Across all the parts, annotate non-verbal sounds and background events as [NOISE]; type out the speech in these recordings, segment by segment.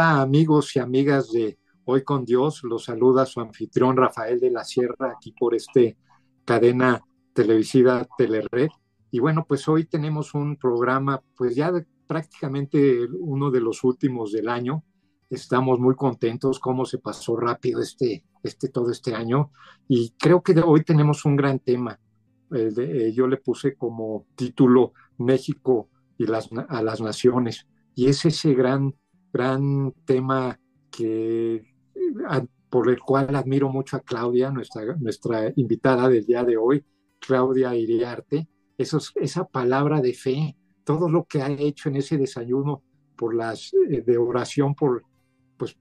Amigos y amigas de Hoy con Dios, los saluda su anfitrión Rafael de la Sierra aquí por este cadena televisiva Telered. Y bueno, pues hoy tenemos un programa, pues ya prácticamente uno de los últimos del año. Estamos muy contentos cómo se pasó rápido este, este todo este año y creo que hoy tenemos un gran tema. Eh, eh, yo le puse como título México y las, a las naciones y es ese gran gran tema que por el cual admiro mucho a Claudia, nuestra, nuestra invitada del día de hoy, Claudia Iriarte, eso, esa palabra de fe, todo lo que ha hecho en ese desayuno por las eh, de oración por pues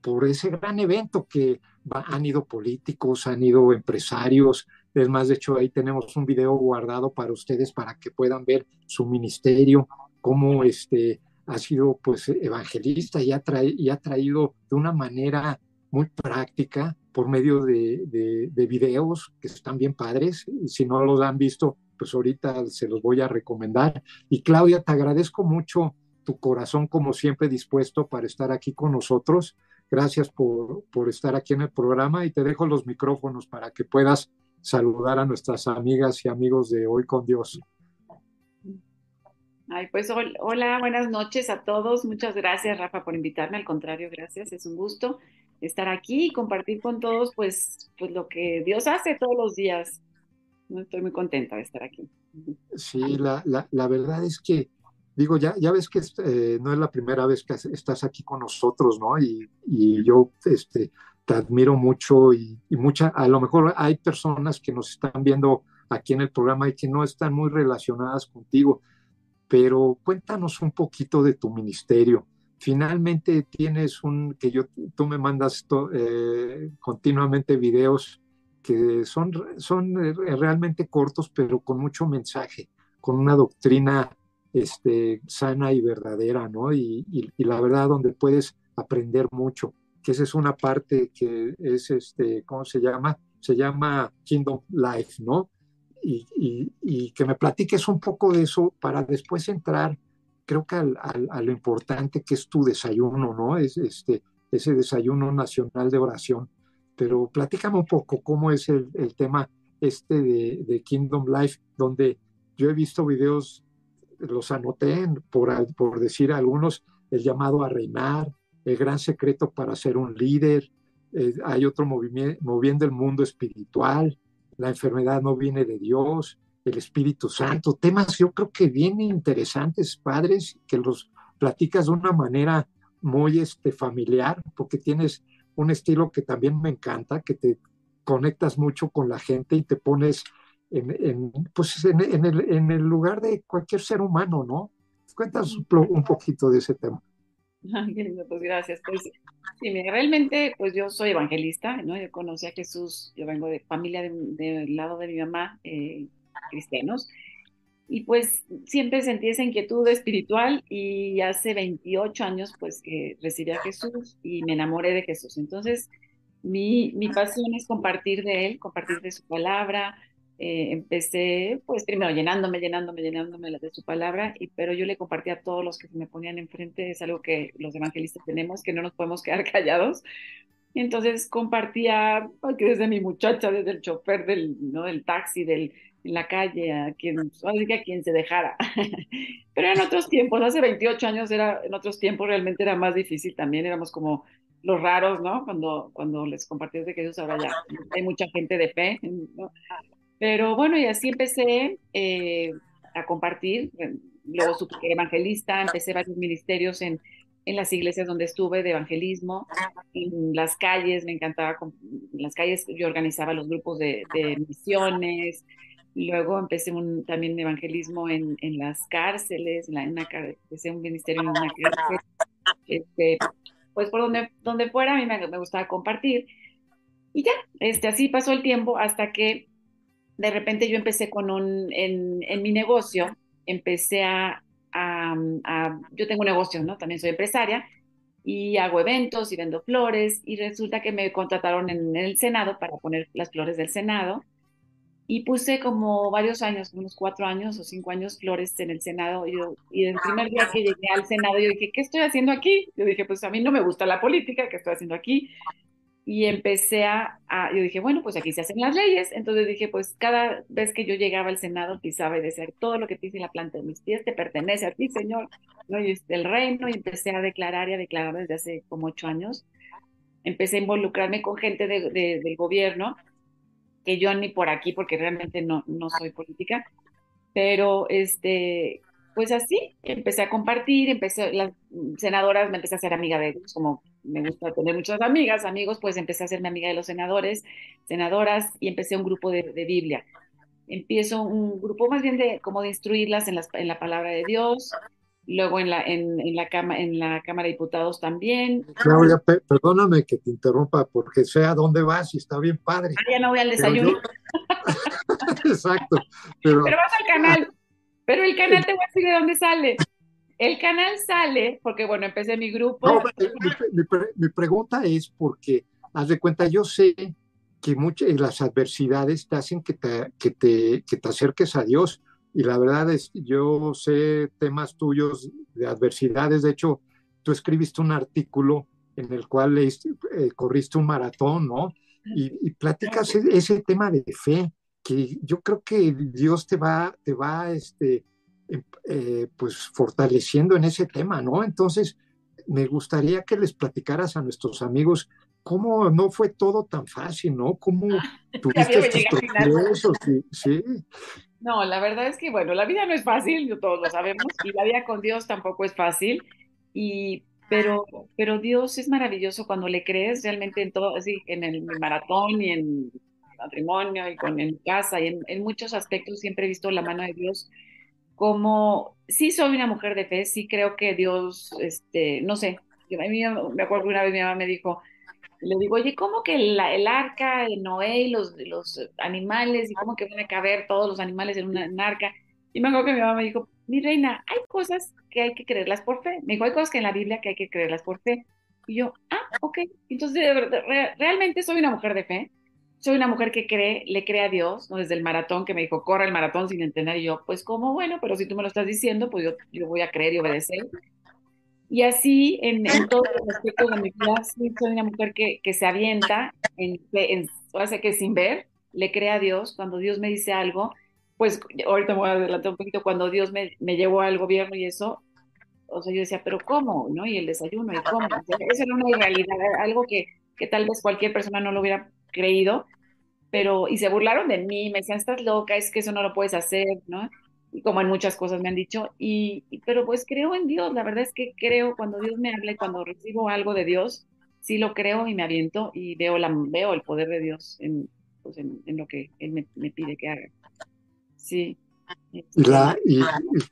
por ese gran evento que han ido políticos, han ido empresarios, es más, de hecho ahí tenemos un video guardado para ustedes para que puedan ver su ministerio, cómo este ha sido pues evangelista y ha, y ha traído de una manera muy práctica por medio de, de, videos que están bien padres. Si no los han visto, pues ahorita se los voy a recomendar. Y Claudia, te agradezco mucho tu corazón como siempre dispuesto para estar aquí con nosotros. Gracias por, por estar aquí en el programa y te dejo los micrófonos para que puedas saludar a nuestras amigas y amigos de Hoy con Dios. Ay, pues hola, buenas noches a todos. Muchas gracias, Rafa, por invitarme. Al contrario, gracias. Es un gusto estar aquí y compartir con todos, pues, pues lo que Dios hace todos los días. Estoy muy contenta de estar aquí. Sí, la, la, verdad es que, digo, ya, ya ves que eh, no es la primera vez que estás aquí con nosotros, ¿no? Y, y yo este, te admiro mucho y, y mucha, a lo mejor hay personas que nos están viendo aquí en el programa y que no están muy relacionadas contigo pero cuéntanos un poquito de tu ministerio. Finalmente tienes un, que yo, tú me mandas eh, continuamente videos que son, son realmente cortos, pero con mucho mensaje, con una doctrina este, sana y verdadera, ¿no? Y, y, la verdad donde puedes aprender mucho, que esa es una parte que es, este, ¿cómo se llama? Se llama Kingdom Life, ¿no? Y, que me platiques un poco de eso para después entrar, creo que al, a lo importante que es tu desayuno, ¿no? Es este, ese desayuno nacional de oración. Pero platícame un poco cómo es el, el tema este de, de, Kingdom Life, donde yo he visto videos, los anoté por, por decir algunos, el llamado a reinar, el gran secreto para ser un líder, eh, hay otro movimiento, moviendo el mundo espiritual, la enfermedad no viene de Dios, el Espíritu Santo, temas yo creo que bien interesantes, padres, que los platicas de una manera muy este, familiar, porque tienes un estilo que también me encanta, que te conectas mucho con la gente y te pones en, pues en, el, en el, lugar de cualquier ser humano, ¿no? Cuéntanos un poquito de ese tema. [LAUGHS] qué lindo, pues gracias. Pues sí, realmente, pues yo soy evangelista, ¿no? Yo conocí a Jesús, yo vengo de familia del lado de mi mamá, eh, cristianos, y pues siempre sentí esa inquietud espiritual y hace 28 años pues que recibí a Jesús y me enamoré de Jesús. Entonces, mi, mi pasión es compartir de Él, compartir de su palabra, eh, empecé pues primero llenándome, llenándome, llenándome de su palabra, y, pero yo le compartía a todos los que se me ponían enfrente, es algo que los evangelistas tenemos, que no nos podemos quedar [LAUGHS] callados. Entonces compartía, desde mi muchacha, desde el chofer del, ¿no? del taxi, del, en la calle, a quien, a quien se dejara. [LAUGHS] Pero en otros tiempos, hace 28 años, era, en otros tiempos realmente era más difícil también, éramos como los raros, ¿no? Cuando, cuando les compartí de Jesús, ahora ya hay mucha gente de fe, ¿no? Pero bueno, y así empecé eh, a compartir. Luego supe evangelista, empecé varios ministerios en, en las iglesias donde estuve de evangelismo, en las calles, me encantaba, en las calles yo organizaba los grupos de, misiones, luego empecé un, también evangelismo en, en las cárceles, en, la, una, empecé un ministerio en una cárcel, este, pues por donde, donde fuera a mí me, me, gustaba compartir, y ya, este, así pasó el tiempo hasta que de repente yo empecé con un, en, en mi negocio, empecé a, a, yo tengo un negocio, ¿no? También soy empresaria y hago eventos y vendo flores y resulta que me contrataron en, el Senado para poner las flores del Senado y puse como varios años, unos cuatro años o cinco años, flores en el Senado. Y, yo, y el primer día que llegué al Senado, yo dije, ¿qué estoy haciendo aquí? Yo dije, pues a mí no me gusta la política, ¿qué estoy haciendo aquí? Y empecé a, yo dije, bueno, pues aquí se hacen las leyes. Entonces dije, pues cada vez que yo llegaba al Senado, pisaba y decía, todo lo que pise la planta de mis pies te pertenece a ti, Señor, ¿no? Y el reino, y empecé a declarar y a declarar desde hace como ocho años. Empecé a involucrarme con gente de, del gobierno que yo ni por aquí, porque realmente no, no soy política, pero este, pues así, empecé a compartir, empecé, las senadoras, me empecé a hacer amiga de ellos, como me gusta tener muchas amigas, amigos, pues empecé a hacerme amiga de los senadores, senadoras, y empecé un grupo de, de Biblia. Empiezo un grupo más bien de como de instruirlas en, las, en la palabra de Dios, luego en la, en, en, la, cama, en la Cámara de Diputados también. Claudia, perdóname que te interrumpa, porque sé a dónde vas y está bien padre. Ah, ya no voy al desayuno. [LAUGHS] Exacto. Pero... pero vas al canal. Pero el canal te voy a decir de dónde sale. El canal sale porque, bueno, empecé mi grupo. No, mi, mi, mi, pregunta es porque, haz de cuenta, yo sé que muchas las adversidades te hacen que te, que te, que te acerques a Dios y la verdad es yo sé temas tuyos de adversidades. De hecho, tú escribiste un artículo en el cual leíste, eh, corriste un maratón, ¿no? Y, y platicas ese, ese, tema de fe, que yo creo que Dios te va, te va, este, eh, pues fortaleciendo en ese tema, ¿no? Entonces, me gustaría que les platicaras a nuestros amigos cómo no fue todo tan fácil, ¿no? Cómo [LAUGHS] tuviste estos sí. No, la verdad es que, bueno, la vida no es fácil, todos lo sabemos, y la vida con Dios tampoco es fácil, y, pero, pero Dios es maravilloso cuando le crees realmente en todo, así, en el maratón y en matrimonio y con en casa y en, en, muchos aspectos siempre he visto la mano de Dios como, sí soy una mujer de fe, sí creo que Dios, este, no sé, a mí me acuerdo que una vez mi mamá me dijo, le digo, oye, ¿cómo que el, el arca de Noé y los, los animales, y cómo que van a caber todos los animales en una en arca? Y me acuerdo que mi mamá me dijo, mi reina, hay cosas que hay que creerlas por fe. Me dijo, hay cosas que en la Biblia que hay que creerlas por fe. Y yo, ah, ok. Entonces, re, realmente soy una mujer de fe. Soy una mujer que cree, le cree a Dios, ¿no? Desde el maratón, que me dijo, corre el maratón sin entender. Y yo, pues, ¿cómo? Bueno, pero si tú me lo estás diciendo, pues yo, yo voy a creer y obedecer. Y así, en, en todos los aspectos de mi vida, soy una mujer que, que se avienta, en, en, hace que sin ver, le cree a Dios. Cuando Dios me dice algo, pues ahorita me voy a adelantar un poquito, cuando Dios me, me llevó al gobierno y eso, o sea, yo decía, pero ¿cómo? ¿No? Y el desayuno, ¿y cómo? O sea, eso era una irrealidad, algo que, que tal vez cualquier persona no lo hubiera creído, pero, y se burlaron de mí, me decían, estás loca, es que eso no lo puedes hacer, ¿no? y como en muchas cosas me han dicho, y, y, pero pues creo en Dios, la verdad es que creo cuando Dios me habla y cuando recibo algo de Dios, sí lo creo y me aviento y veo, la, veo el poder de Dios en, pues en, en lo que Él me, me, pide que haga. Sí. La, y,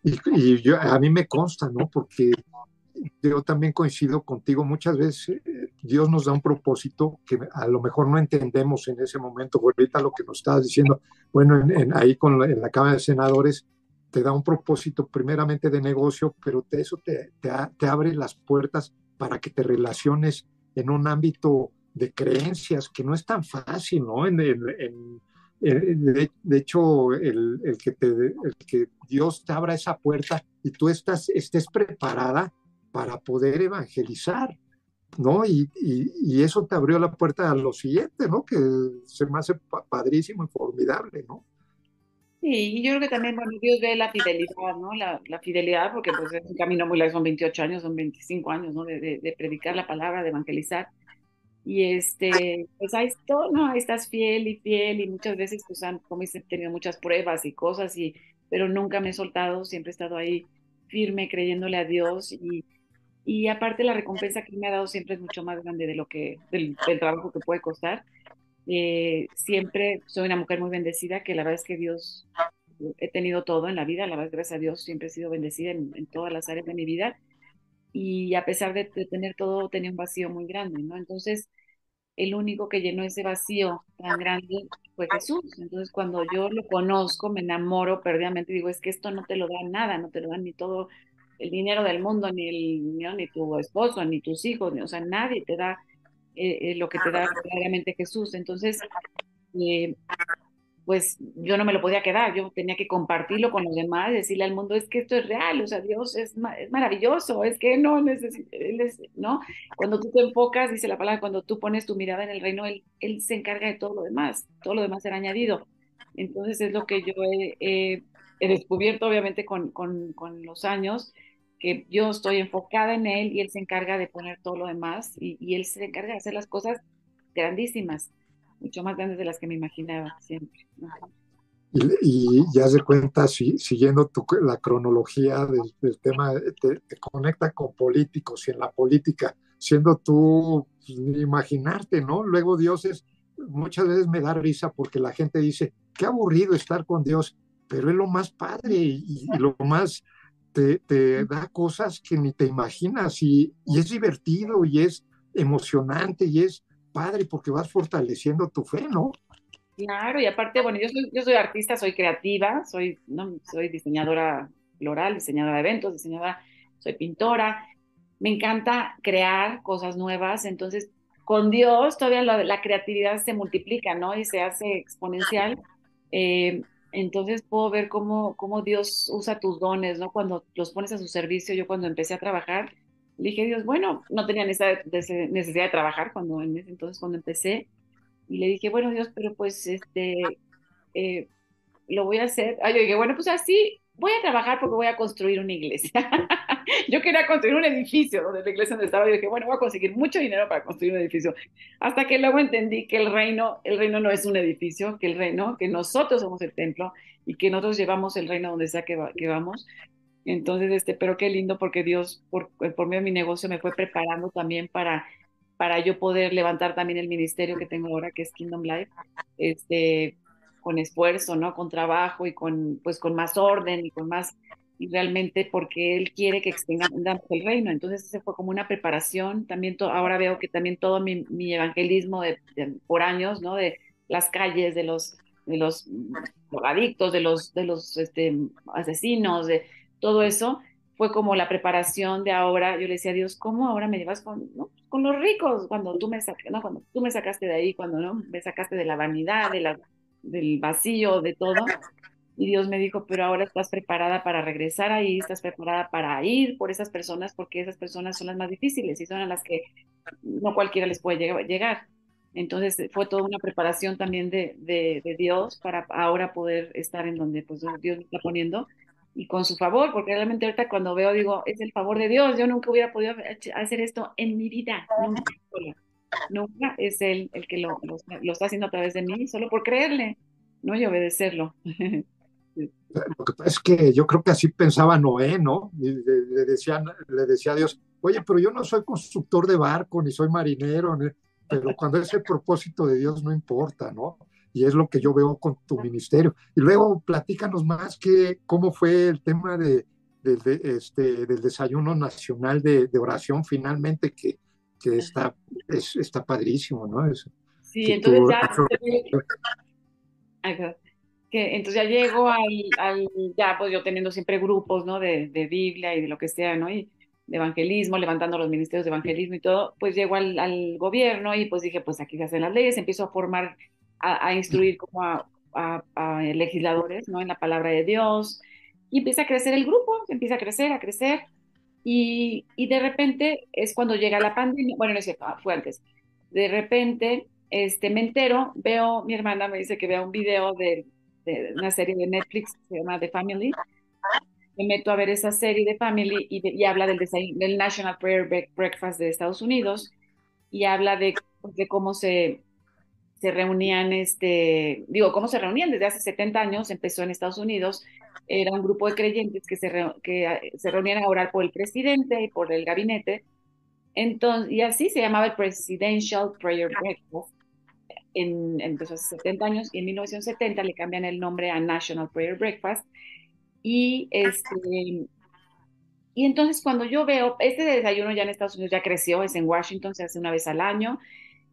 y, y yo, a mí me consta, ¿no? Porque yo también coincido contigo, muchas veces eh, Dios nos da un propósito que a lo mejor no entendemos en ese momento, ahorita lo que nos estabas diciendo, bueno, en, ahí con la, en la Cámara de Senadores, te da un propósito primeramente de negocio, pero te, eso te, te, te, abre las puertas para que te relaciones en un ámbito de creencias que no es tan fácil, ¿no? De, de, hecho, el, el, que te, el que Dios te abra esa puerta y tú estás, estés preparada para poder evangelizar, ¿no? Y, y, y, eso te abrió la puerta a lo siguiente, ¿no? Que se me hace padrísimo y formidable, ¿no? Sí, y yo creo que también, bueno, Dios ve la fidelidad, ¿no? La, la, fidelidad, porque pues es un camino muy largo, son 28 años, son 25 años, ¿no? De, de, de predicar la palabra, de evangelizar. Y este, pues ahí, todo, ¿no? ahí estás fiel y fiel y muchas veces, pues han, como he tenido muchas pruebas y cosas, y, pero nunca me he soltado, siempre he estado ahí firme, creyéndole a Dios y, y aparte la recompensa que me ha dado siempre es mucho más grande de lo que, del, del trabajo que puede costar. Eh, siempre soy una mujer muy bendecida, que la verdad es que Dios, he tenido todo en la vida, la verdad, gracias a Dios, siempre he sido bendecida en, en todas las áreas de mi vida. Y a pesar de, de, tener todo, tenía un vacío muy grande, ¿no? Entonces, el único que llenó ese vacío tan grande fue Jesús. Entonces, cuando yo lo conozco, me enamoro perdidamente, digo, es que esto no te lo da nada, no te lo dan ni todo el dinero del mundo, ni, el, ni, ni tu esposo, ni tus hijos, ni, o sea, nadie te da eh, eh, lo que te da verdaderamente Jesús. Entonces, eh, pues yo no me lo podía quedar, yo tenía que compartirlo con los demás, decirle al mundo, es que esto es real, o sea, Dios es, es maravilloso, es que no necesita, ¿no? Cuando tú te enfocas, dice la palabra, cuando tú pones tu mirada en el reino, Él, él se encarga de todo lo demás, todo lo demás será añadido. Entonces es lo que yo he, descubierto, obviamente, con, con, con, los años, que yo estoy enfocada en Él y Él se encarga de poner todo lo demás y, y Él se encarga de hacer las cosas grandísimas mucho más grandes de las que me imaginaba siempre. Y, ya se cuenta, si, siguiendo la cronología del, tema, te, conecta con políticos y en la política, siendo tú, pues, imaginarte, ¿no? Luego Dios es, muchas veces me da risa porque la gente dice, qué aburrido estar con Dios, pero es lo más padre y, lo más, te, da cosas que ni te imaginas y, es divertido y es emocionante y es padre porque vas fortaleciendo tu fe, ¿no? Claro, y aparte, bueno, yo soy, yo soy artista, soy creativa, soy, no, soy diseñadora floral, diseñadora de eventos, diseñadora, soy pintora. Me encanta crear cosas nuevas, entonces con Dios todavía la, creatividad se multiplica, ¿no? Y se hace exponencial. Eh, entonces puedo ver cómo, cómo Dios usa tus dones, ¿no? Cuando los pones a su servicio, yo cuando empecé a trabajar, dije, Dios, bueno, no tenía necesidad de, trabajar cuando en ese entonces cuando empecé. Y le dije, bueno, Dios, pero pues este, eh, lo voy a hacer. Ah, yo dije, bueno, pues así, voy a trabajar porque voy a construir una iglesia. [LAUGHS] [LAUGHS] yo quería construir un edificio donde la iglesia donde estaba. Yo dije, bueno, voy a conseguir mucho dinero para construir un edificio. Hasta que luego entendí que el reino, el reino no es un edificio, que el reino, que nosotros somos el templo y que nosotros llevamos el reino donde sea que, vamos. Entonces, este, pero qué lindo porque Dios, por, por medio de mi negocio, me fue preparando también para, para yo poder levantar también el ministerio que tengo ahora, que es Kingdom Life, este, con esfuerzo, ¿no? Con trabajo y con, pues, con más orden y con más, realmente porque Él quiere que extendamos el reino. Entonces, ese fue como una preparación. También ahora veo que también todo mi, evangelismo de, por años, ¿no? De las calles, de los, de los adictos, de los, de los este, asesinos, de todo eso fue como la preparación de ahora. Yo le decía a Dios, ¿cómo ahora me llevas con, con los ricos? Cuando tú, me ¿no? cuando tú me sacaste de ahí, cuando ¿no? me sacaste de la vanidad, de la, del vacío, de todo. Y Dios me dijo, pero ahora estás preparada para regresar ahí, estás preparada para ir por esas personas, porque esas personas son las más difíciles y son a las que no cualquiera les puede llegar. Entonces fue toda una preparación también de, de, de Dios para ahora poder estar en donde pues, Dios me está poniendo y con su favor, porque realmente ahorita cuando veo digo, es el favor de Dios, yo nunca hubiera podido hacer esto en mi vida, nunca, nunca es Él el que lo, lo, está haciendo a través de mí, solo por creerle, ¿no? Y obedecerlo. [LAUGHS] Lo que pasa es que yo creo que así pensaba Noé, ¿no? Le, decían, le decía a Dios, oye, pero yo no soy constructor de barco, ni soy marinero, pero cuando es el propósito de Dios no importa, ¿no? y es lo que yo veo con tu ministerio. Y luego platícanos más que, cómo fue el tema de, este, del desayuno nacional de, oración finalmente, que, que está, es, está padrísimo, ¿no? sí, entonces ya... [LAUGHS] Entonces ya llego al, ya pues yo teniendo siempre grupos, ¿no? De, Biblia y de lo que sea, ¿no? Y de evangelismo, levantando los ministerios de evangelismo y todo, pues llego al, gobierno y pues dije, pues aquí se hacen las leyes, empiezo a formar a, instruir como a, legisladores, ¿no? En la palabra de Dios. Y empieza a crecer el grupo, empieza a crecer, a crecer. Y, y de repente es cuando llega la pandemia, bueno, no es cierto, fue antes. De repente este, me entero, veo, mi hermana me dice que vea un video de, una serie de Netflix que se llama The Family. Me meto a ver esa serie de Family y, habla del, del National Prayer Breakfast de Estados Unidos y habla de, de cómo se, se reunían, este, digo, ¿cómo se reunían? Desde hace 70 años, empezó en Estados Unidos, era un grupo de creyentes que se, que ah, se reunían a orar por el presidente y por el gabinete, entonces, y así se llamaba el Presidential Prayer Breakfast, en, empezó hace 70 años, y en 1970 le cambian el nombre a National Prayer Breakfast, y este... Y entonces cuando yo veo, este desayuno ya en Estados Unidos ya creció, es en Washington, se hace una vez al año,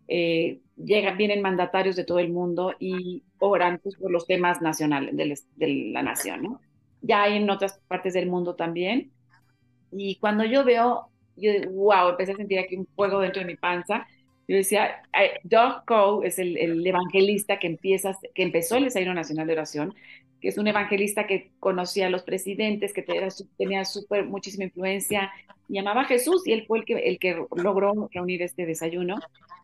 eh, llegan, vienen mandatarios de todo el mundo y oran pues, por los temas nacionales de, la nación, ¿no? Ya hay en otras partes del mundo también. Y cuando yo veo, yo wow, empecé a sentir aquí un fuego dentro de mi panza, Yo decía, Doug Coe es el, el, evangelista que, empieza, que empezó el Desayuno Nacional de Oración, que es un evangelista que conocía a los presidentes, que tenía super, muchísima influencia, llamaba a Jesús y él fue el que, el que logró reunir este desayuno.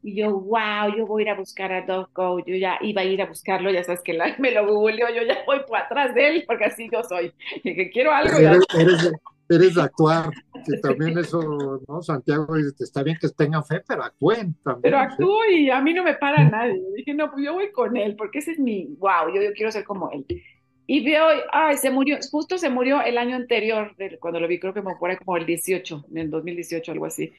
Y yo, wow, yo voy a ir a buscar a Doug Coe, yo ya iba a ir a buscarlo, ya sabes que [LAUGHS] me lo googleó, yo ya voy por atrás de él, porque así yo soy, que quiero algo. Eres, eres, eres, de actuar, que también eso, ¿no? Santiago está bien que tengan fe, pero actúen también. Pero actúo y a mí no me para nadie. dije, no, pues yo voy con él, porque ese es mi, wow, yo, yo quiero ser como él. Y veo, ay, se murió, justo se murió el año anterior, cuando lo vi, creo que me fue como el 18, en el 2018, algo así.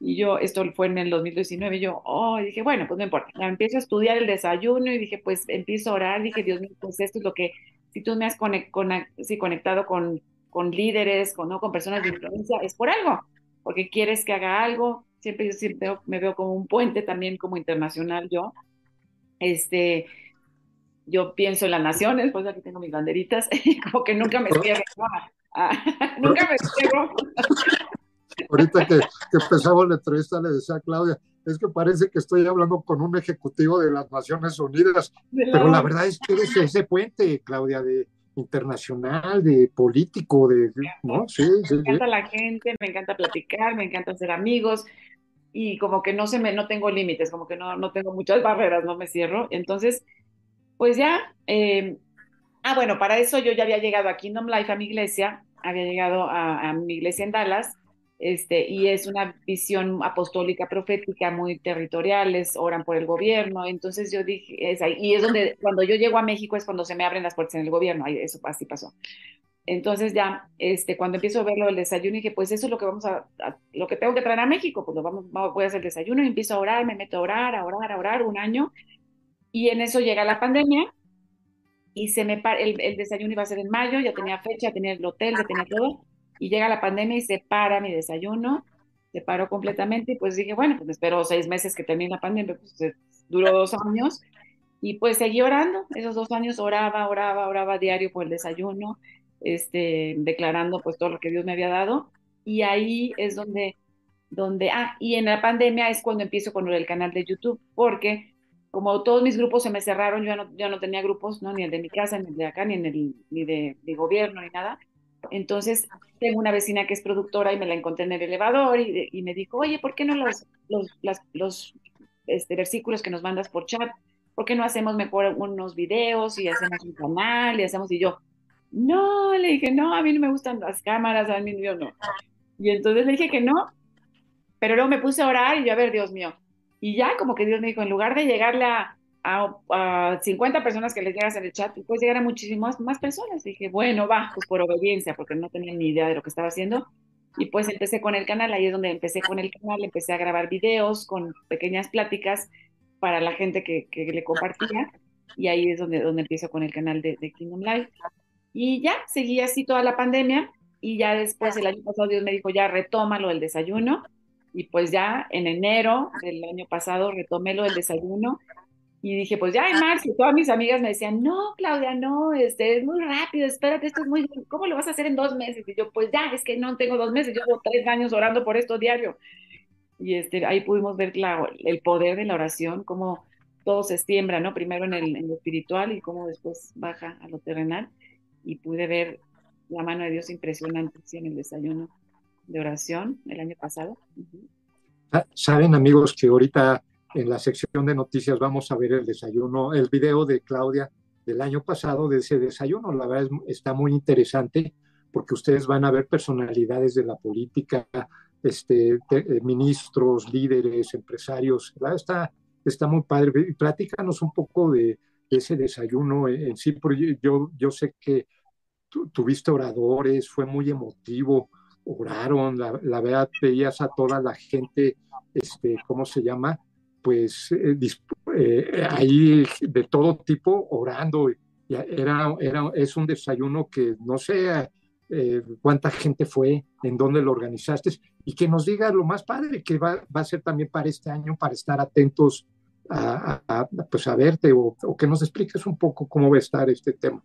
Y yo, esto fue en el 2019, y yo, oh, dije, bueno, pues no importa. empiezo a estudiar el desayuno y dije, pues empiezo a orar, dije, Dios mío, pues esto es lo que, si tú me has conectado con, con líderes, con, ¿no? con personas de influencia, es por algo, porque quieres que haga algo. Siempre yo siempre me veo como un puente también como internacional yo. Este, yo pienso en las naciones, pues aquí tengo mis banderitas, [LAUGHS] como que nunca me cierro. [LAUGHS] nunca me cierro. [LAUGHS] Ahorita que, que empezamos la entrevista le decía a Claudia, es que parece que estoy hablando con un ejecutivo de las Naciones Unidas, pero la verdad es que eres ese puente, Claudia, de internacional, de político, de, ¿no? Sí, sí, me encanta la gente, me encanta platicar, me encanta ser amigos, y como que no se me, no tengo límites, como que no, no tengo muchas barreras, no me cierro. Entonces, pues ya, eh, ah, bueno, para eso yo ya había llegado a Kingdom Life, a mi iglesia, había llegado a, mi iglesia en Dallas, este, y es una visión apostólica profética muy territoriales, oran por el gobierno, entonces yo dije, es ahí, y es donde, cuando yo llego a México es cuando se me abren las puertas en el gobierno, ahí, eso así pasó. Entonces ya, este, cuando empiezo a verlo el desayuno, dije, pues eso es lo que vamos a, lo que tengo que traer a México, pues lo vamos, voy a hacer el desayuno y empiezo a orar, me meto a orar, a orar, a orar un año, y en eso llega la pandemia y se me el, el, desayuno iba a ser en mayo, ya tenía fecha, tenía el hotel, ya tenía todo. Y llega la pandemia y se para mi desayuno, se paró completamente y pues dije, bueno, pues espero seis meses que termine la pandemia, pues duró dos años. Y pues seguí orando, esos dos años oraba, oraba, oraba diario por el desayuno, este, declarando pues todo lo que Dios me había dado. Y ahí es donde, donde, ah, y en la pandemia es cuando empiezo con el canal de YouTube, porque como todos mis grupos se me cerraron, yo no, yo no tenía grupos, ¿no? ni el de mi casa, ni el de acá, ni, en el, ni de, de gobierno, ni nada. Entonces, tengo una vecina que es productora y me la encontré en el elevador y, me dijo, oye, ¿por qué no los, los, los este, versículos que nos mandas por chat, por qué no hacemos mejor unos videos y hacemos un canal y hacemos, y yo, no, le dije, no, a mí no me gustan las cámaras, a mí yo no. Y entonces le dije que no, pero luego me puse a orar y yo, a ver, Dios mío, y ya como que Dios me dijo, en lugar de llegarle a, a, 50 personas que les llegas en el chat, puedes llegar a muchísimas más personas. dije, bueno, va, pues por obediencia, porque no tenía ni idea de lo que estaba haciendo. Y pues empecé con el canal, ahí es donde empecé con el canal, empecé a grabar videos con pequeñas pláticas para la gente que, que le compartía. Y ahí es donde, donde empiezo con el canal de, de Kingdom Life. Y ya, seguí así toda la pandemia. Y ya después, el año pasado, Dios me dijo, ya retómalo el desayuno y pues ya en enero del año pasado retomé lo del desayuno y dije, pues ya en marzo, todas mis amigas me decían, no, Claudia, no, este, es muy rápido, espérate, esto es muy, ¿cómo lo vas a hacer en dos meses? Y yo, pues ya, es que no tengo dos meses, llevo tres años orando por esto diario. Y este, ahí pudimos ver la, el poder de la oración, cómo todo se siembra, ¿no? Primero en, el, en lo espiritual y cómo después baja a lo terrenal. Y pude ver la mano de Dios impresionante en el desayuno de oración el año pasado. Ah, saben amigos que ahorita en la sección de noticias vamos a ver el desayuno, el video de Claudia del año pasado de ese desayuno. La verdad está muy interesante porque ustedes van a ver personalidades de la política, este, eh, ministros, líderes, empresarios. Está, está muy padre. Platícanos un poco de, ese desayuno en sí, porque yo, yo sé que tuviste oradores, fue muy emotivo oraron, la, la, verdad veías a toda la gente, este, ¿cómo se llama? Pues eh, eh, ahí de todo tipo orando. Era, era, es un desayuno que no sé eh, cuánta gente fue, en dónde lo organizaste y que nos diga lo más padre que va, va a ser también para este año, para estar atentos a, a, pues a verte o, o, que nos expliques un poco cómo va a estar este tema.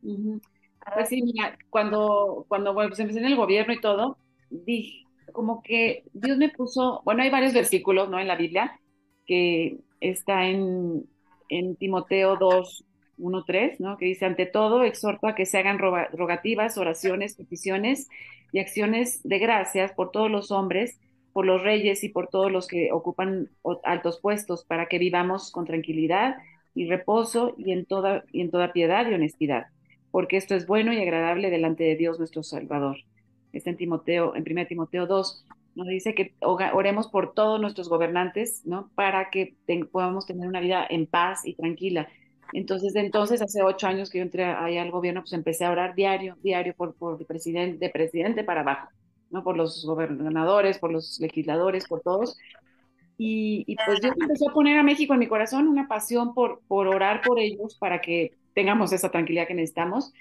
Pues sí, mira, cuando, cuando pues empecé en el gobierno y todo, dije, como que Dios me puso, bueno, hay varios versículos, ¿no? En la Biblia, que está en, en Timoteo 2, 1, 3, ¿no? que dice, ante todo, exhorto a que se hagan rogativas, oraciones, peticiones y acciones de gracias por todos los hombres, por los reyes y por todos los que ocupan altos puestos, para que vivamos con tranquilidad y reposo y en toda, y en toda piedad y honestidad, porque esto es bueno y agradable delante de Dios nuestro Salvador. Está en Timoteo, en 1 Timoteo 2, nos dice que oremos por todos nuestros gobernantes, ¿no? Para que podamos tener una vida en paz y tranquila. Entonces, de entonces, hace ocho años que yo entré ahí al gobierno, pues empecé a orar diario, diario por, por el presidente, de presidente para abajo, ¿no? Por los gobernadores, por los legisladores, por todos. Y, y pues yo empecé a poner a México en mi corazón una pasión por, por orar por ellos para que tengamos esa tranquilidad que necesitamos.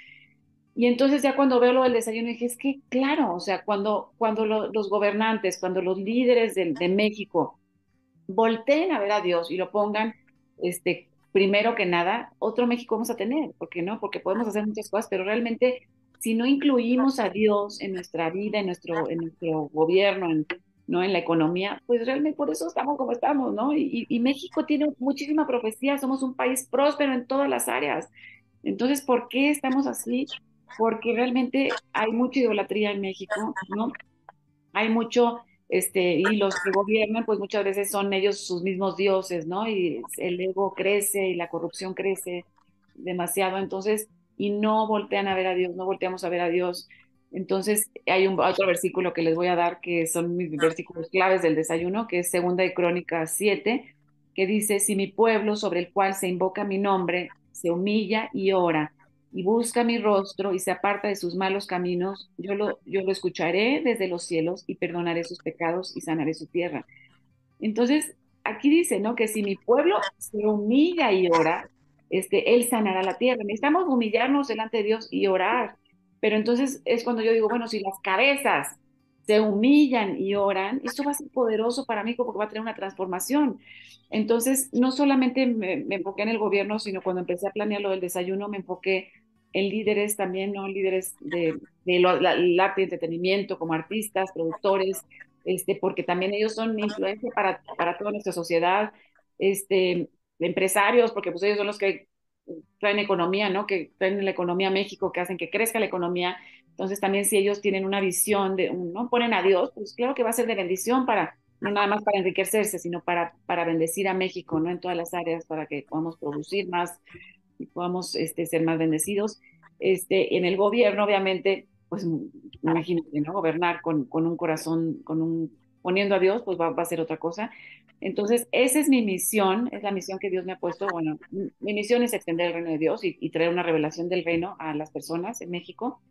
Y entonces ya cuando veo lo del desayuno dije, es que claro, o sea, cuando, cuando los gobernantes, cuando los líderes de, de, México volteen a ver a Dios y lo pongan, este, primero que nada, otro México vamos a tener, ¿por qué no? Porque podemos hacer muchas cosas, pero realmente si no incluimos a Dios en nuestra vida, en nuestro, en nuestro gobierno, en, ¿no? en la economía, pues realmente por eso estamos como estamos, ¿no? Y, y México tiene muchísima profecía, somos un país próspero en todas las áreas. Entonces, ¿por qué estamos así? Porque realmente hay mucha idolatría en México, ¿no? Hay mucho, este, y los que gobiernan, pues muchas veces son ellos sus mismos dioses, ¿no? Y el ego crece y la corrupción crece demasiado, entonces, y no voltean a ver a Dios, no volteamos a ver a Dios. Entonces, hay un otro versículo que les voy a dar, que son mis versículos claves del desayuno, que es Segunda de Crónicas 7, que dice, si mi pueblo sobre el cual se invoca mi nombre se humilla y ora, y busca mi rostro y se aparta de sus malos caminos, yo lo, yo lo escucharé desde los cielos y perdonaré sus pecados y sanaré su tierra. Entonces, aquí dice, ¿no? Que si mi pueblo se humilla y ora, este, él sanará la tierra. Necesitamos humillarnos delante de Dios y orar. Pero entonces es cuando yo digo, bueno, si las cabezas se humillan y oran, esto va a ser poderoso para mí porque va a tener una transformación. Entonces, no solamente me, me en el gobierno, sino cuando empecé a planear lo del desayuno, me enfoqué en líderes también, ¿no? Líderes de, de el arte y entretenimiento, como artistas, productores, este, porque también ellos son influencia para, para toda nuestra sociedad, este, empresarios, porque pues ellos son los que traen economía, ¿no? Que traen la economía a México, que hacen que crezca la economía. Entonces también si ellos tienen una visión de, ¿no? Ponen a Dios, pues claro que va a ser de bendición para, no nada más para enriquecerse, sino para, para bendecir a México, ¿no? En todas las áreas, para que podamos producir más, y podamos este, ser más bendecidos. Este, en el gobierno, obviamente, pues imagínate, ¿no? Gobernar con, con un corazón, con un, poniendo a Dios, pues va, va, a ser otra cosa. Entonces, esa es mi misión, es la misión que Dios me ha puesto. Bueno, mi misión es extender el reino de Dios y, y traer una revelación del reino a las personas en México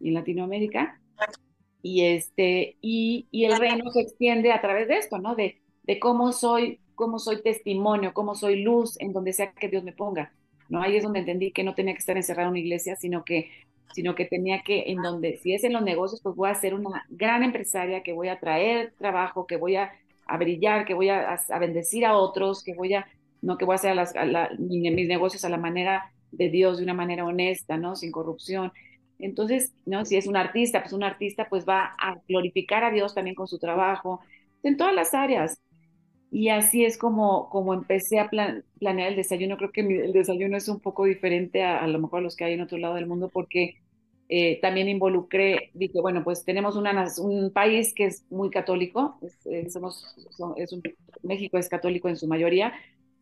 y en Latinoamérica. Y, este, y, y el reino se extiende a través de esto, ¿no? De, de cómo soy, cómo soy testimonio, cómo soy luz en donde sea que Dios me ponga. ¿No? Ahí es donde entendí que no tenía que estar encerrada en una iglesia, sino que, sino que tenía que, en donde, si es en los negocios, pues voy a ser una gran empresaria, que voy a traer trabajo, que voy a, a brillar, que voy a, bendecir a otros, que voy a, no, que voy a hacer a las, la, mis negocios a la manera de Dios, de una manera honesta, ¿no? Sin corrupción. Entonces, ¿no? Si es un artista, pues un artista pues va a glorificar a Dios también con su trabajo, en todas las áreas. Y así es como, como empecé a plan, planear el desayuno. Creo que mi, el desayuno es un poco diferente a, a, lo mejor a los que hay en otro lado del mundo porque eh, también involucré, dije, bueno, pues tenemos una, un país que es muy católico, es, eh, somos, son, es un, México es católico en su mayoría,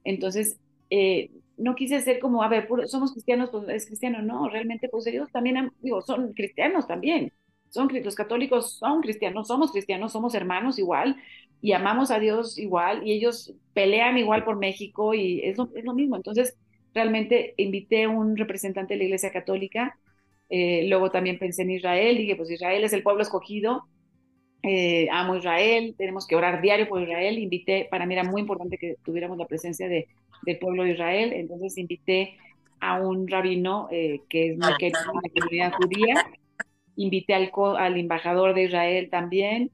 entonces eh, no quise ser como, a ver, puro, somos cristianos, pues es cristiano, no, realmente pues ellos también, digo, son cristianos también, son los católicos, son cristianos, somos cristianos, somos hermanos igual, y amamos a Dios igual y ellos pelean igual por México y es lo, es lo mismo. Entonces, realmente invité a un representante de la Iglesia Católica, eh, luego también pensé en Israel, dije, pues Israel es el pueblo escogido, eh, amo Israel, tenemos que orar diario por Israel, invité, para mí era muy importante que tuviéramos la presencia de, del pueblo de Israel, entonces invité a un rabino eh, que es muy querido en la comunidad judía, invité al, al embajador de Israel también,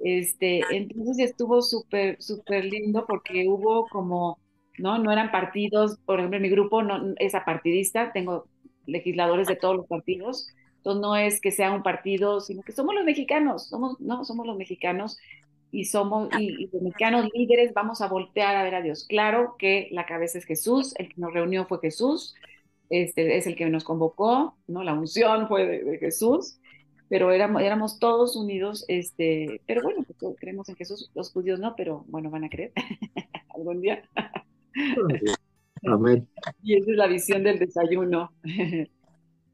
este, entonces estuvo súper, súper lindo porque hubo como, ¿no? No eran partidos, por ejemplo, mi grupo no es apartidista, tengo legisladores de todos los partidos, entonces no es que sea un partido, sino que somos los mexicanos, somos, no, somos los mexicanos y somos, y, los mexicanos líderes vamos a voltear a ver a Dios. Claro que la cabeza es Jesús, el que nos reunió fue Jesús, este, es el que nos convocó, ¿no? La unción fue de, Jesús, pero éramos, éramos todos unidos, este, pero bueno, pues, creemos en Jesús, los judíos no, pero bueno, van a creer [LAUGHS] algún día. [LAUGHS] Amén. Y esa es la visión del desayuno. [LAUGHS]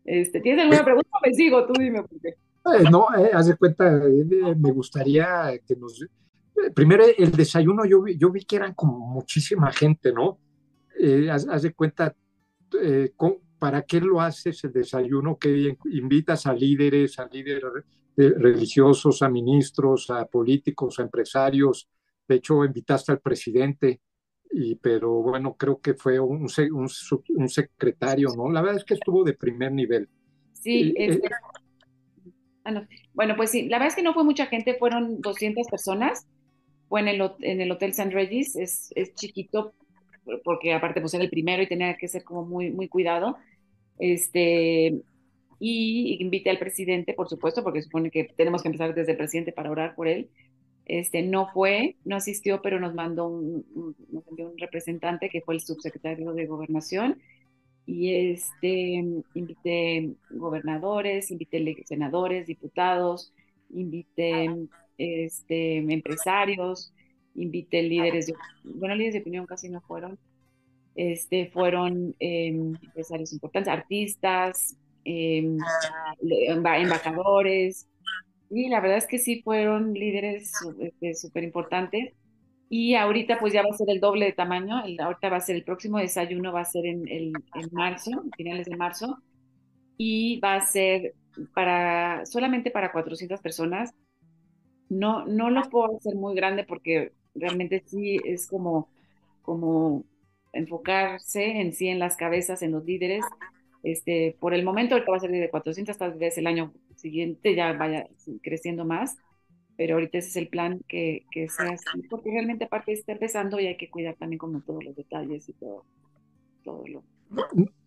Este, ¿Tienes alguna pregunta? Me sigo, tú dime por qué. Eh, no, eh, haz de cuenta, eh, me gustaría que nos... Primero, el desayuno, yo vi, yo vi que eran como muchísima gente, ¿no? haz, de cuenta, ¿para qué lo haces el desayuno? Que invitas a líderes, a líderes religiosos, a ministros, a políticos, a empresarios. De hecho, invitaste al presidente y, pero bueno, creo que fue un, un, secretario, ¿no? La verdad es que estuvo de primer nivel. Sí, eh, ah, bueno, pues sí, la verdad es que no fue mucha gente, fueron 200 personas, fue en el, en el Hotel San Regis, es, es chiquito, porque aparte pues era el primero y tenía que ser como muy, muy cuidado, este, y invité al presidente, por supuesto, porque supone que tenemos que empezar desde el presidente para orar por él, este, no fue, no asistió, pero nos mandó un, nos envió un representante que fue el subsecretario de Gobernación. Y este, invité gobernadores, invité senadores, diputados, invité este, empresarios, invité líderes de, bueno, líderes de opinión casi no fueron, este, fueron em, empresarios importantes, artistas, em, embajadores, Sí, la verdad es que sí fueron líderes súper este, importantes. Y ahorita pues ya va a ser el doble de tamaño. El, ahorita va a ser el próximo desayuno, va a ser en, el, en marzo, finales de marzo. Y va a ser para solamente para 400 personas. No, no lo puedo hacer muy grande porque realmente sí es como, como enfocarse en sí en las cabezas, en los líderes. Este, por el momento ahorita va a ser de 400, tal vez el año siguiente ya vaya creciendo más, pero ahorita ese es el plan que, que sea así, porque realmente aparte está empezando y hay que cuidar también como todos los detalles y todo, todo lo...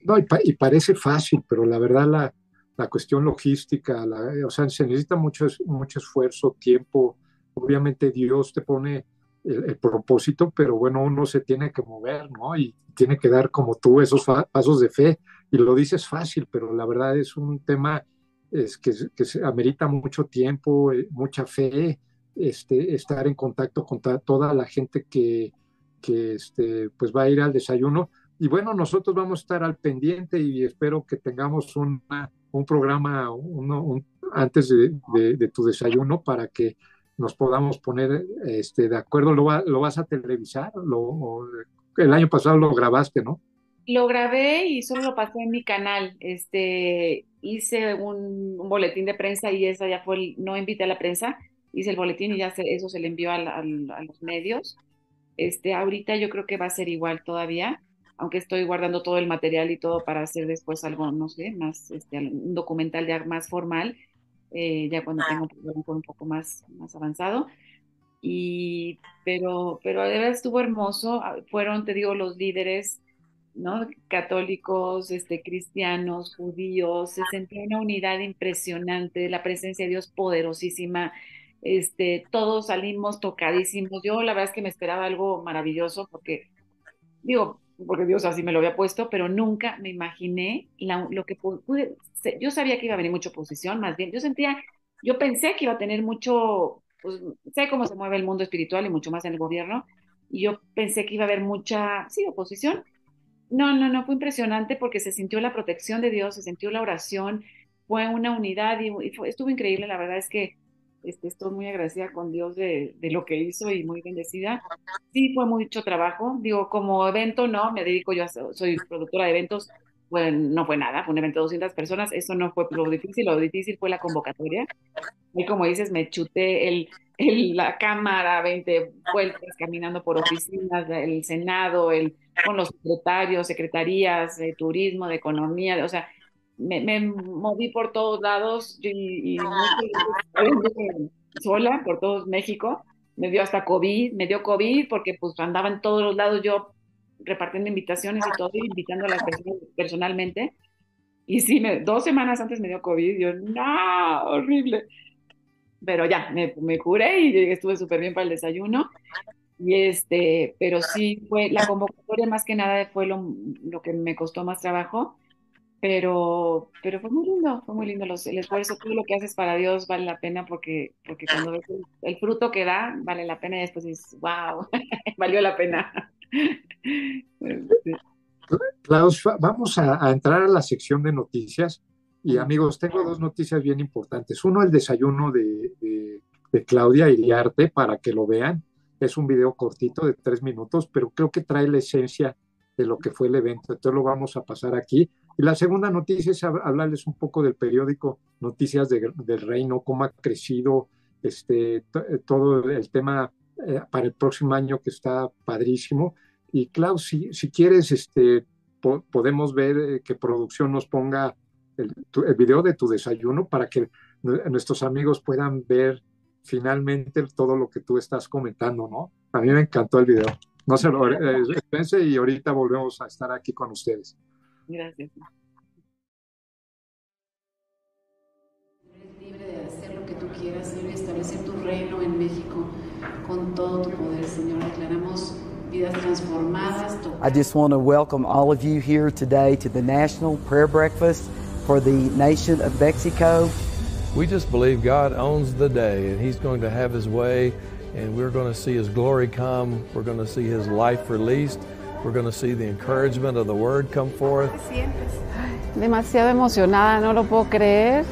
No, y, parece fácil, pero la verdad la, la cuestión logística, la, o sea, se necesita mucho, mucho esfuerzo, tiempo, obviamente Dios te pone el, propósito, pero bueno, uno se tiene que mover, ¿no? Y tiene que dar como tú esos pasos de fe, y lo dices fácil, pero la verdad es un tema es que, que se amerita mucho tiempo, eh, mucha fe, este, estar en contacto con toda la gente que, que este, pues va a ir al desayuno. Y bueno, nosotros vamos a estar al pendiente y espero que tengamos una, un programa uno, antes de, de, tu desayuno para que nos podamos poner este, de acuerdo. ¿Lo, lo vas a televisar? Lo, el año pasado lo grabaste, ¿no? Lo grabé y solo lo pasé en mi canal. Este, hice un, boletín de prensa y esa ya fue, no invité a la prensa, hice el boletín y ya eso se le envió a, los medios. Este, ahorita yo creo que va a ser igual todavía, aunque estoy guardando todo el material y todo para hacer después algo, no sé, más, este, un documental ya más formal, eh, ya cuando tenga un un poco más, más avanzado. Y, pero, pero de verdad estuvo hermoso. Fueron, te digo, los líderes ¿no? Católicos, este, cristianos, judíos, se sentía una unidad impresionante, la presencia de Dios poderosísima, este, todos salimos tocadísimos. Yo la verdad es que me esperaba algo maravilloso porque, digo, porque Dios así me lo había puesto, pero nunca me imaginé lo que pude, yo sabía que iba a venir mucha oposición, más bien, yo sentía, yo pensé que iba a tener mucho, pues sé cómo se mueve el mundo espiritual y mucho más en el gobierno, y yo pensé que iba a haber mucha, sí, oposición, no, no, no, fue impresionante porque se sintió la protección de Dios, se sintió la oración, fue una unidad y, estuvo increíble. La verdad es que este, estoy muy agradecida con Dios de, de, lo que hizo y muy bendecida. Sí, fue mucho trabajo. Digo, como evento, no, me dedico yo, a, soy productora de eventos. Bueno, no fue nada, fue un evento de 200 personas. Eso no fue lo difícil, lo difícil fue la convocatoria. Y como dices, me chuté el, el, la cámara, 20 vueltas caminando por oficinas, el Senado, el con los secretarios, secretarías de turismo, de economía, o sea, me, moví por todos lados y, y sola por todo México. Me dio hasta COVID, me dio COVID porque pues andaba en todos los lados yo repartiendo invitaciones y todo, invitando a las personas personalmente. Y sí, me, dos semanas antes me dio COVID, yo, no, horrible. pero ya, me, me curé y estuve súper bien para el desayuno. Y este, pero sí fue, la convocatoria más que nada fue lo, lo que me costó más trabajo, pero, pero fue muy lindo, fue muy lindo los, el esfuerzo, todo lo que haces para Dios vale la pena porque, porque cuando ves el, fruto que da, vale la pena y después dices, wow, [LAUGHS] valió la pena. [LAUGHS] Klaus, vamos a, entrar a la sección de noticias. Y amigos, tengo dos noticias bien importantes. Uno, el desayuno de, de, de Claudia Iriarte, para que lo vean. Es un video cortito de tres minutos, pero creo que trae la esencia de lo que fue el evento. Entonces lo vamos a pasar aquí. Y la segunda noticia es hablarles un poco del periódico Noticias del Reino, cómo ha crecido este, todo el tema eh, para el próximo año que está padrísimo. Y Klaus, si, quieres, este, podemos ver eh, que producción nos ponga el, video de tu desayuno para que nuestros amigos puedan ver finalmente todo lo que tú estás comentando, ¿no? A mí me encantó el video. No se lo eh, y ahorita volvemos a estar aquí con ustedes. Gracias. Eres libre de hacer lo que tú quieras, Señor, y establecer tu reino en México con todo tu poder, Señor. Declaramos. I just want to welcome all of you here today to the National Prayer Breakfast for the nation of Mexico. We just believe God owns the day and He's going to have His way, and we're going to see His glory come. We're going to see His life released. We're going to see the encouragement of the Word come forth. Demasiado emocionada, no lo puedo creer.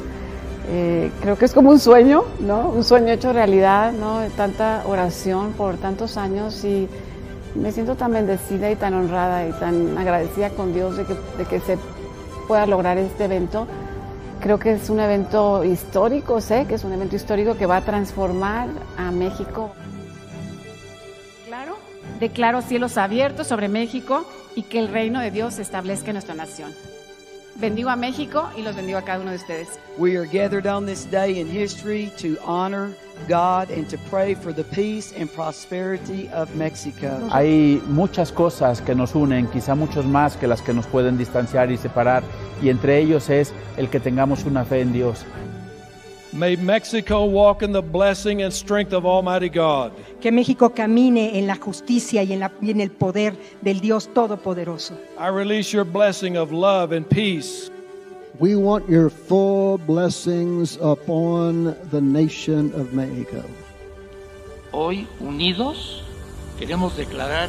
Eh, creo que es como un sueño, ¿no? Un sueño hecho realidad, ¿no? Tanta oración por tantos años y me siento tan bendecida y tan honrada y tan agradecida con Dios de que se pueda lograr este evento. Creo que es un evento histórico, sé que es un evento histórico que va a transformar a México. Declaro cielos abiertos sobre México y que el reino de Dios se establezca en nuestra nación. Bendigo a México y los bendigo a cada uno de ustedes. We are gathered on this day in history to honor God and to pray for the peace and prosperity of Mexico. Hay muchas cosas que nos unen, quizá muchos más que las que nos pueden distanciar y separar, y entre ellos es el que tengamos una fe en Dios. May Mexico walk in the blessing and strength of Almighty God. Que México camine en la justicia y en, la, y en el poder del Dios Todopoderoso. I release your blessing of love and peace. We want your full blessings upon the nation of Mexico. Hoy, unidos, queremos declarar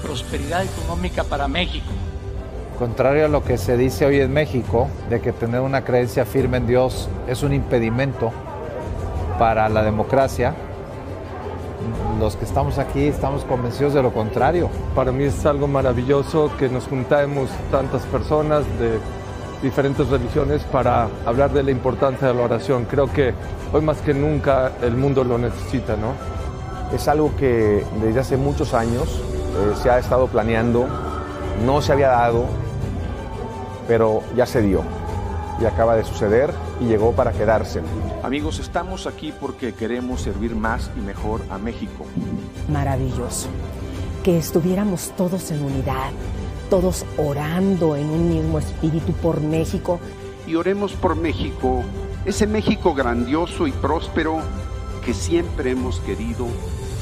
prosperidad económica para México Contrario a lo que se dice hoy en México, de que tener una creencia firme en Dios es un impedimento para la democracia, los que estamos aquí estamos convencidos de lo contrario. Para mí es algo maravilloso que nos juntemos tantas personas de diferentes religiones para hablar de la importancia de la oración. Creo que hoy más que nunca el mundo lo necesita, ¿no? Es algo que desde hace muchos años eh, se ha estado planeando, no se había dado, pero ya se dio y acaba de suceder y llegó para quedarse. Amigos, estamos aquí porque queremos servir más y mejor a México. Maravilloso. Que estuviéramos todos en unidad, todos orando en un mismo espíritu por México. Y oremos por México, ese México grandioso y próspero que siempre hemos querido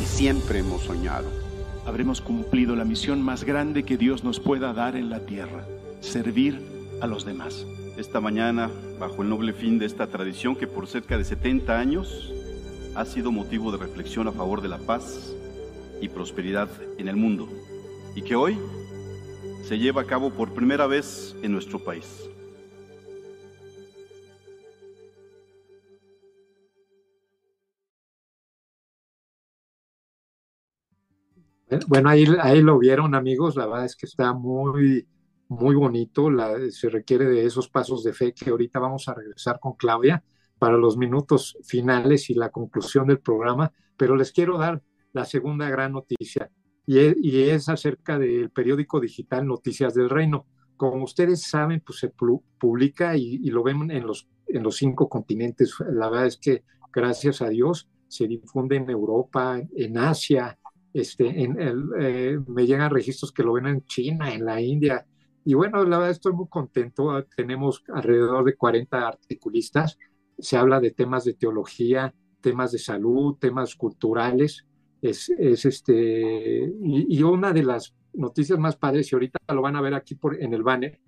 y siempre hemos soñado. Habremos cumplido la misión más grande que Dios nos pueda dar en la tierra, servir a los demás. Esta mañana, bajo el noble fin de esta tradición que por cerca de 70 años ha sido motivo de reflexión a favor de la paz y prosperidad en el mundo y que hoy se lleva a cabo por primera vez en nuestro país. Bueno, ahí, ahí lo vieron amigos, la verdad es que está muy, muy bonito, se requiere de esos pasos de fe que ahorita vamos a regresar con Claudia para los minutos finales y la conclusión del programa, pero les quiero dar la segunda gran noticia y es, acerca del periódico digital Noticias del Reino. Como ustedes saben, pues se publica y, lo ven en los, en los cinco continentes. La verdad es que gracias a Dios se difunde en Europa, en Asia, este, en el, eh, me llegan registros que lo ven en China, en la India, y bueno, la verdad estoy muy contento. Tenemos alrededor de 40 articulistas. Se habla de temas de teología, temas de salud, temas culturales. Es, es este, y, una de las noticias más padres, y ahorita lo van a ver aquí por, en el banner,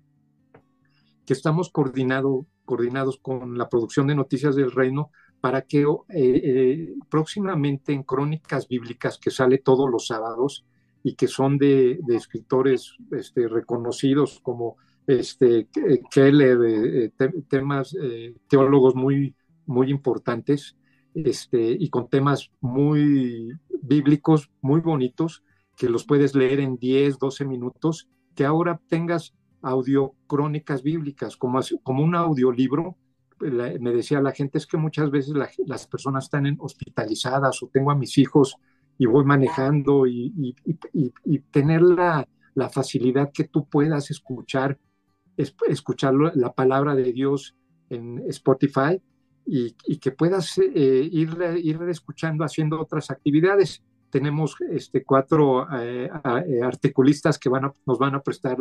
que estamos coordinado, coordinados con la producción de Noticias del Reino para que eh, eh, próximamente en Crónicas Bíblicas, que sale todos los sábados y que son de, escritores este, reconocidos como este, Keller, eh, temas teólogos muy, muy importantes este, y con temas muy bíblicos, muy bonitos, que los puedes leer en 10, 12 minutos, que ahora tengas audio crónicas bíblicas como, como un audiolibro me decía la gente, es que muchas veces las personas están hospitalizadas o tengo a mis hijos y voy manejando y, tener la, facilidad que tú puedas escuchar, escuchar la palabra de Dios en Spotify y, que puedas eh, ir, ir escuchando haciendo otras actividades. Tenemos este, cuatro eh, eh, articulistas que van nos van a prestar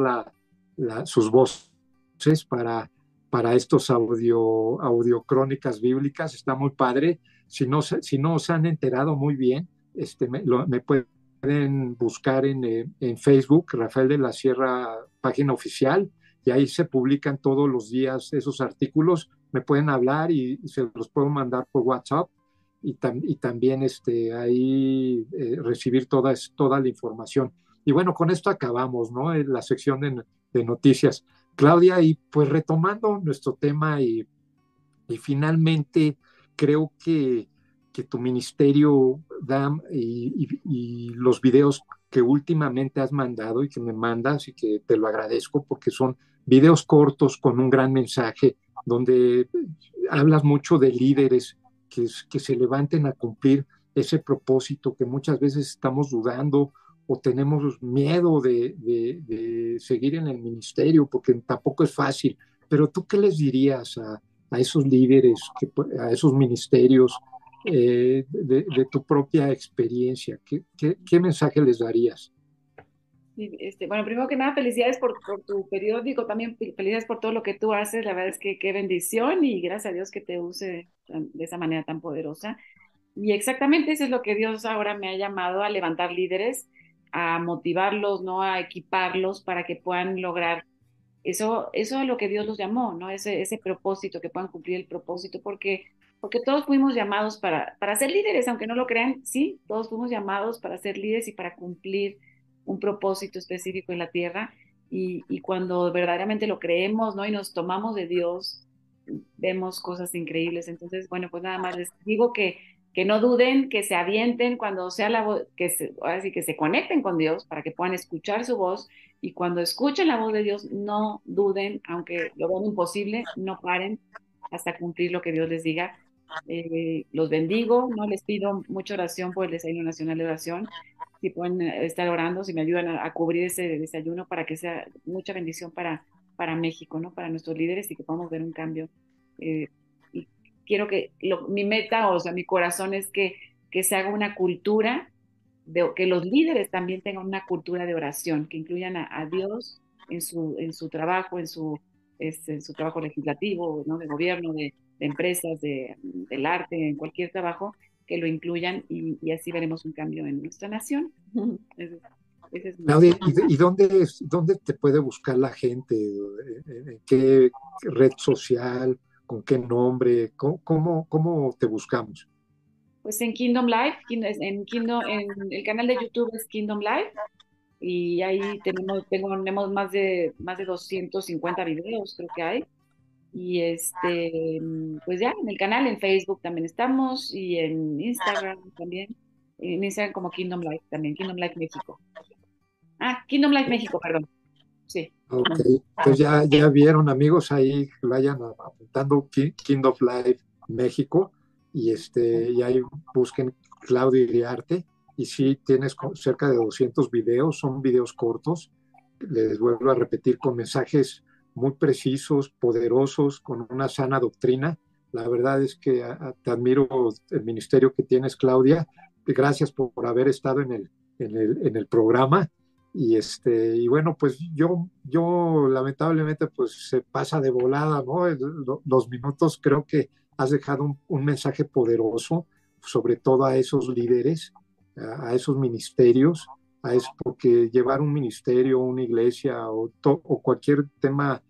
sus voces para para estos audio, audio crónicas bíblicas, está muy padre. Si no, si no se han enterado muy bien, este, me, pueden buscar en, eh, en, Facebook, Rafael de la Sierra, página oficial, y ahí se publican todos los días esos artículos. Me pueden hablar y, se los puedo mandar por WhatsApp y, y también este, ahí eh, recibir toda, toda la información. Y bueno, con esto acabamos, ¿no? En la sección de, de noticias. Claudia, y pues retomando nuestro tema y, y finalmente creo que, que, tu ministerio, Dam, y, los videos que últimamente has mandado y que me mandas y que te lo agradezco porque son videos cortos con un gran mensaje donde hablas mucho de líderes que, que se levanten a cumplir ese propósito que muchas veces estamos dudando o tenemos miedo de, seguir en el ministerio, porque tampoco es fácil. Pero tú qué les dirías a, esos líderes, a esos ministerios, eh, de, tu propia experiencia? ¿Qué, mensaje les darías? Este, bueno, primero que nada, felicidades por, tu periódico, también felicidades por todo lo que tú haces, la verdad es que qué bendición y gracias a Dios que te use de esa manera tan poderosa. Y exactamente eso es lo que Dios ahora me ha llamado a levantar líderes a motivarlos, ¿no? A equiparlos para que puedan lograr eso, eso a lo que Dios los llamó, ¿no? Ese, ese propósito, que puedan cumplir el propósito, porque, porque todos fuimos llamados para, para ser líderes, aunque no lo crean, sí, todos fuimos llamados para ser líderes y para cumplir un propósito específico en la tierra. Y, y cuando verdaderamente lo creemos, ¿no? Y nos tomamos de Dios, vemos cosas increíbles. Entonces, bueno, pues nada más les digo que que no duden, que se avienten cuando sea la voz, que se, así que se conecten con Dios para que puedan escuchar su voz y cuando escuchen la voz de Dios no duden, aunque lo vean imposible, no paren hasta cumplir lo que Dios les diga. Eh, los bendigo, no les pido mucha oración por el desayuno nacional de oración, si pueden eh, estar orando, si me ayudan a, cubrir ese desayuno para que sea mucha bendición para, para México, ¿no? para nuestros líderes y que podamos ver un cambio eh, quiero que mi meta, o sea, mi corazón es que, que se haga una cultura, de, que los líderes también tengan una cultura de oración, que incluyan a, Dios en su, en su trabajo, en su, este, en su trabajo legislativo, ¿no? de gobierno, de, empresas, de, del arte, en cualquier trabajo, que lo incluyan y, así veremos un cambio en nuestra nación. Claudia, ¿y, dónde, dónde te puede buscar la gente? ¿En qué red social? con qué nombre, cómo, cómo, te buscamos. Pues en Kingdom Life, en, Kingdom, en el canal de YouTube es Kingdom Life y ahí tenemos, tenemos más de más de 250 videos, creo que hay. Y este, pues ya, en el canal, en Facebook también estamos y en Instagram también. En Instagram como Kingdom Life también, Kingdom Life México. Ah, Kingdom Life México, perdón. Sí. Ok, pues ya, ya vieron amigos ahí, vayan apuntando King of Life México y este y ahí busquen Claudio Iriarte y si tienes cerca de 200 videos, son videos cortos, les vuelvo a repetir con mensajes muy precisos, poderosos, con una sana doctrina. La verdad es que te admiro el ministerio que tienes, Claudia. Gracias por, haber estado en el, en el, en el programa y este y bueno pues yo yo lamentablemente pues se pasa de volada no los minutos creo que has dejado un, mensaje poderoso sobre todo a esos líderes, a, esos ministerios, a eso, porque llevar un ministerio, una iglesia o, o cualquier tema,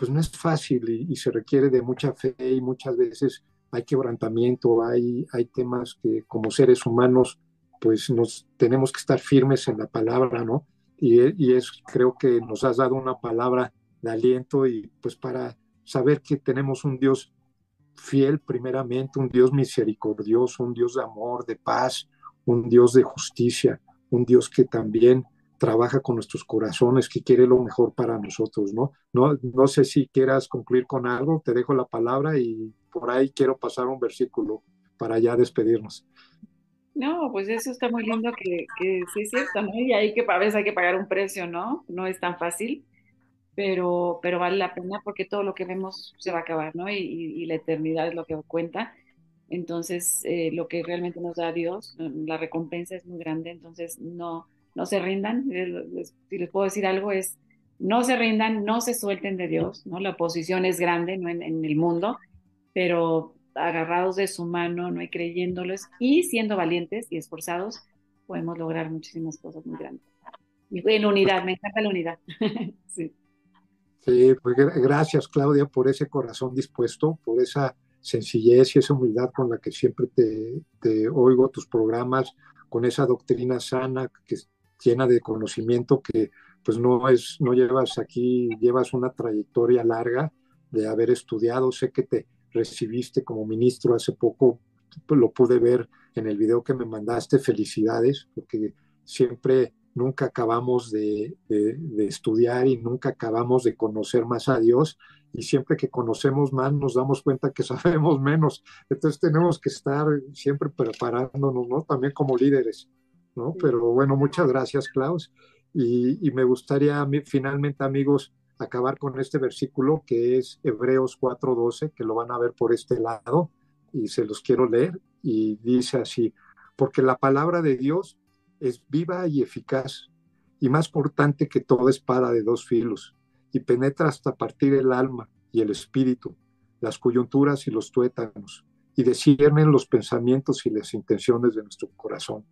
pues no es fácil y, se requiere de mucha fe y muchas veces hay quebrantamiento, hay, hay temas que como seres humanos, pues nos tenemos que estar firmes en la palabra, ¿no? Y, y es, creo que nos has dado una palabra de aliento y pues para saber que tenemos un Dios fiel primeramente, un Dios misericordioso, un Dios de amor, de paz, un Dios de justicia, un Dios que también trabaja con nuestros corazones, que quiere lo mejor para nosotros, ¿no? No, no sé si quieras concluir con algo, te dejo la palabra y por ahí quiero pasar un versículo para ya despedirnos. No, pues eso está muy lindo que, sí es cierto, ¿no? Y ahí que a veces hay que pagar un precio, ¿no? No es tan fácil pero, pero vale la pena porque todo lo que vemos se va a acabar, ¿no? Y, la eternidad es lo que cuenta. Entonces, eh, lo que realmente nos da Dios, la recompensa es muy grande, entonces no, no se rindan. Si les puedo decir algo es, no se rindan, no se suelten de Dios, ¿no? La oposición es grande, ¿no? En, el mundo, pero agarrados de su mano, ¿no? Y creyéndoles y siendo valientes y esforzados, podemos lograr muchísimas cosas muy grandes. Y en unidad, me encanta la unidad. [LAUGHS] sí. Sí, pues gracias Claudia por ese corazón dispuesto, por esa sencillez y esa humildad con la que siempre te, te oigo tus programas, con esa doctrina sana que llena de conocimiento que pues no es, no llevas aquí, llevas una trayectoria larga de haber estudiado, sé que te recibiste como ministro hace poco, lo pude ver en el video que me mandaste, felicidades, porque siempre nunca acabamos de, estudiar y nunca acabamos de conocer más a Dios y siempre que conocemos más nos damos cuenta que [LAUGHS] sabemos menos. Entonces tenemos que estar siempre preparándonos, ¿no? También como líderes, ¿no? Pero bueno, muchas gracias, Klaus. Y, y me gustaría finalmente, amigos, acabar con este versículo que es Hebreos 4:12, que lo van a ver por este lado y se los quiero leer y dice así, porque la palabra de Dios es viva y eficaz, y más cortante que toda espada de dos filos, y penetra hasta partir el alma y el espíritu, las coyunturas y los tuétanos, y disciernen los pensamientos y las intenciones de nuestro corazón.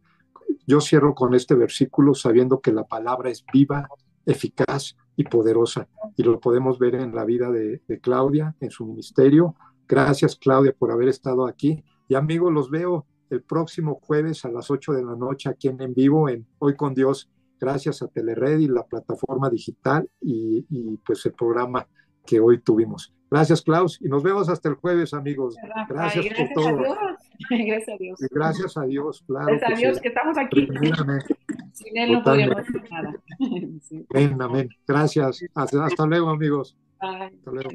Yo cierro con este versículo sabiendo que la palabra es viva, eficaz y poderosa, y lo podemos ver en la vida de, Claudia, en su ministerio. Gracias, Claudia, por haber estado aquí. Y amigos, los veo el próximo jueves a las 8 de la noche aquí en, en vivo en Hoy con Dios, gracias a Telered y la plataforma digital y, pues el programa que hoy tuvimos. Gracias, Klaus, y nos vemos hasta el jueves, amigos. Gracias, por todo. [LAUGHS] Gracias a Dios. gracias a Dios, claro. Gracias a Dios que estamos aquí. [LAUGHS] Sin él no podríamos hacer nada. [LAUGHS] Amén, amén. Gracias. Hasta, luego, amigos. Hasta luego.